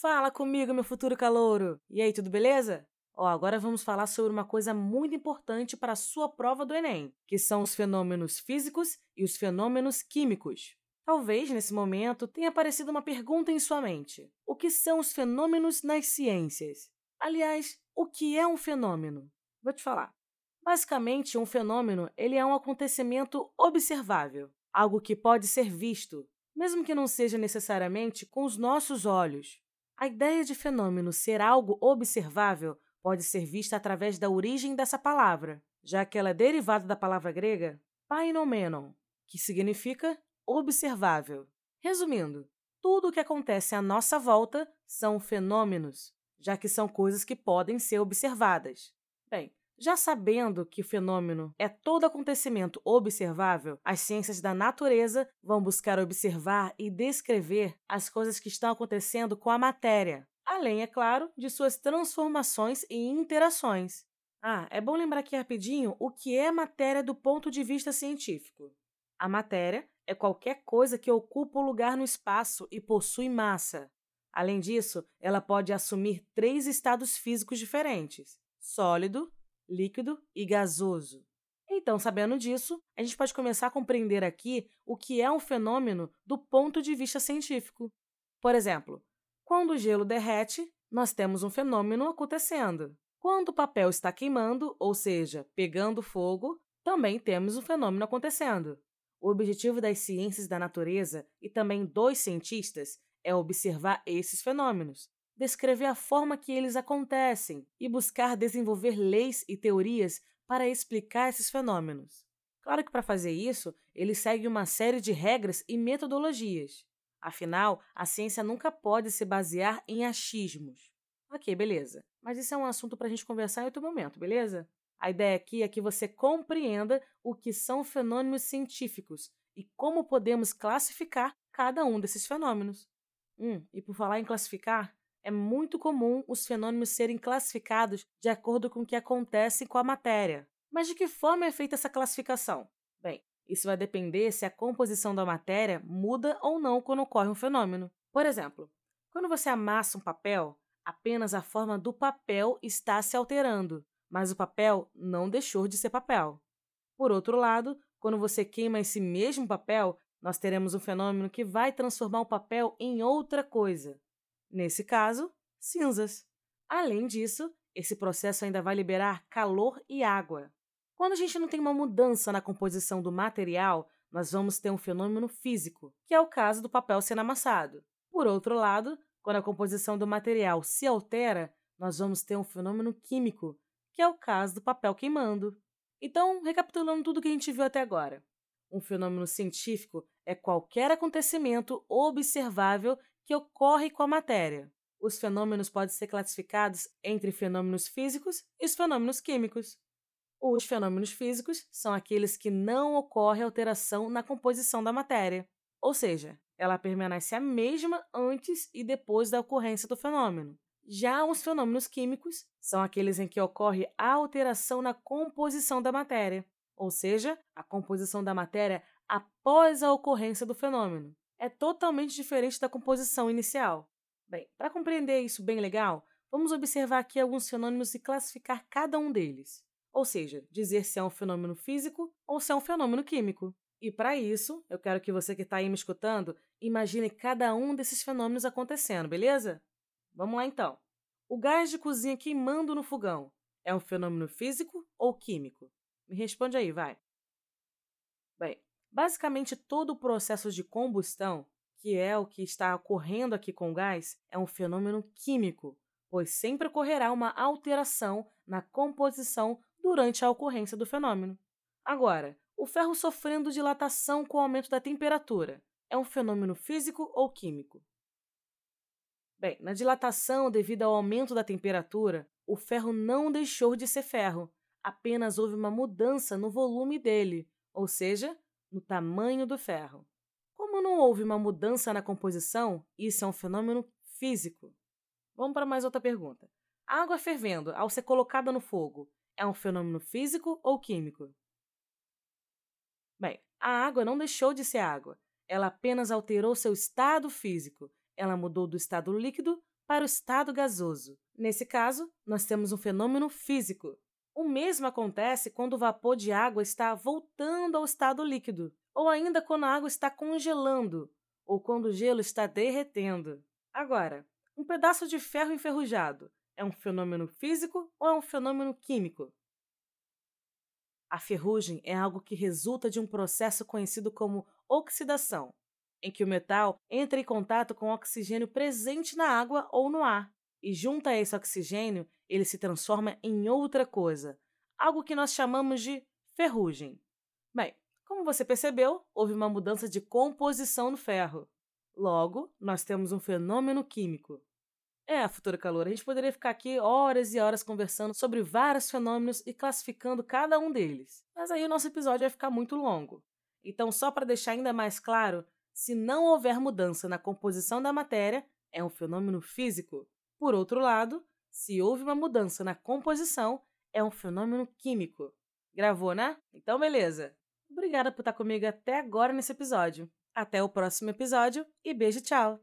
Fala comigo, meu futuro calouro! E aí, tudo beleza? Ó, agora vamos falar sobre uma coisa muito importante para a sua prova do Enem, que são os fenômenos físicos e os fenômenos químicos. Talvez, nesse momento, tenha aparecido uma pergunta em sua mente. O que são os fenômenos nas ciências? Aliás, o que é um fenômeno? Vou te falar. Basicamente, um fenômeno ele é um acontecimento observável, algo que pode ser visto, mesmo que não seja necessariamente com os nossos olhos. A ideia de fenômeno ser algo observável pode ser vista através da origem dessa palavra, já que ela é derivada da palavra grega painomenon, que significa observável. Resumindo, tudo o que acontece à nossa volta são fenômenos, já que são coisas que podem ser observadas. Bem, já sabendo que o fenômeno é todo acontecimento observável, as ciências da natureza vão buscar observar e descrever as coisas que estão acontecendo com a matéria, além, é claro, de suas transformações e interações. Ah, é bom lembrar aqui rapidinho o que é matéria do ponto de vista científico. A matéria é qualquer coisa que ocupa o lugar no espaço e possui massa. Além disso, ela pode assumir três estados físicos diferentes: sólido, líquido e gasoso. Então, sabendo disso, a gente pode começar a compreender aqui o que é um fenômeno do ponto de vista científico. Por exemplo, quando o gelo derrete, nós temos um fenômeno acontecendo. Quando o papel está queimando, ou seja, pegando fogo, também temos um fenômeno acontecendo. O objetivo das ciências da natureza e também dos cientistas é observar esses fenômenos, descrever a forma que eles acontecem e buscar desenvolver leis e teorias para explicar esses fenômenos. Claro que para fazer isso, ele segue uma série de regras e metodologias. Afinal, a ciência nunca pode se basear em achismos. Ok, beleza. Mas isso é um assunto para a gente conversar em outro momento, beleza? A ideia aqui é que você compreenda o que são fenômenos científicos e como podemos classificar cada um desses fenômenos. Hum, e por falar em classificar, é muito comum os fenômenos serem classificados de acordo com o que acontece com a matéria. Mas de que forma é feita essa classificação? Bem, isso vai depender se a composição da matéria muda ou não quando ocorre um fenômeno. Por exemplo, quando você amassa um papel, apenas a forma do papel está se alterando, mas o papel não deixou de ser papel. Por outro lado, quando você queima esse mesmo papel, nós teremos um fenômeno que vai transformar o papel em outra coisa. Nesse caso, cinzas. Além disso, esse processo ainda vai liberar calor e água. Quando a gente não tem uma mudança na composição do material, nós vamos ter um fenômeno físico, que é o caso do papel sendo amassado. Por outro lado, quando a composição do material se altera, nós vamos ter um fenômeno químico, que é o caso do papel queimando. Então, recapitulando tudo que a gente viu até agora. Um fenômeno científico é qualquer acontecimento observável que ocorre com a matéria. Os fenômenos podem ser classificados entre fenômenos físicos e os fenômenos químicos. Os fenômenos físicos são aqueles que não ocorre alteração na composição da matéria, ou seja, ela permanece a mesma antes e depois da ocorrência do fenômeno. Já os fenômenos químicos são aqueles em que ocorre a alteração na composição da matéria, ou seja, a composição da matéria após a ocorrência do fenômeno. É totalmente diferente da composição inicial. Bem, para compreender isso bem legal, vamos observar aqui alguns fenômenos e classificar cada um deles. Ou seja, dizer se é um fenômeno físico ou se é um fenômeno químico. E para isso, eu quero que você que está aí me escutando imagine cada um desses fenômenos acontecendo, beleza? Vamos lá então. O gás de cozinha queimando no fogão é um fenômeno físico ou químico? Me responde aí, vai. Bem, basicamente todo o processo de combustão, que é o que está ocorrendo aqui com o gás, é um fenômeno químico, pois sempre ocorrerá uma alteração na composição durante a ocorrência do fenômeno. Agora, o ferro sofrendo dilatação com o aumento da temperatura é um fenômeno físico ou químico? Bem, na dilatação devido ao aumento da temperatura, o ferro não deixou de ser ferro, apenas houve uma mudança no volume dele, ou seja, no tamanho do ferro. Como não houve uma mudança na composição, isso é um fenômeno físico. Vamos para mais outra pergunta. A água fervendo ao ser colocada no fogo é um fenômeno físico ou químico? Bem, a água não deixou de ser água, ela apenas alterou seu estado físico. Ela mudou do estado líquido para o estado gasoso. Nesse caso, nós temos um fenômeno físico. O mesmo acontece quando o vapor de água está voltando ao estado líquido, ou ainda quando a água está congelando, ou quando o gelo está derretendo. Agora, um pedaço de ferro enferrujado é um fenômeno físico ou é um fenômeno químico? A ferrugem é algo que resulta de um processo conhecido como oxidação, em que o metal entra em contato com o oxigênio presente na água ou no ar, e junto a esse oxigênio, ele se transforma em outra coisa, algo que nós chamamos de ferrugem. Bem, como você percebeu, houve uma mudança de composição no ferro. Logo, nós temos um fenômeno químico. É, futura calor, a gente poderia ficar aqui horas e horas conversando sobre vários fenômenos e classificando cada um deles. Mas aí o nosso episódio vai ficar muito longo. Então, só para deixar ainda mais claro, se não houver mudança na composição da matéria, é um fenômeno físico. Por outro lado, se houve uma mudança na composição, é um fenômeno químico. Gravou, né? Então, beleza. Obrigada por estar comigo até agora nesse episódio. Até o próximo episódio e beijo, tchau!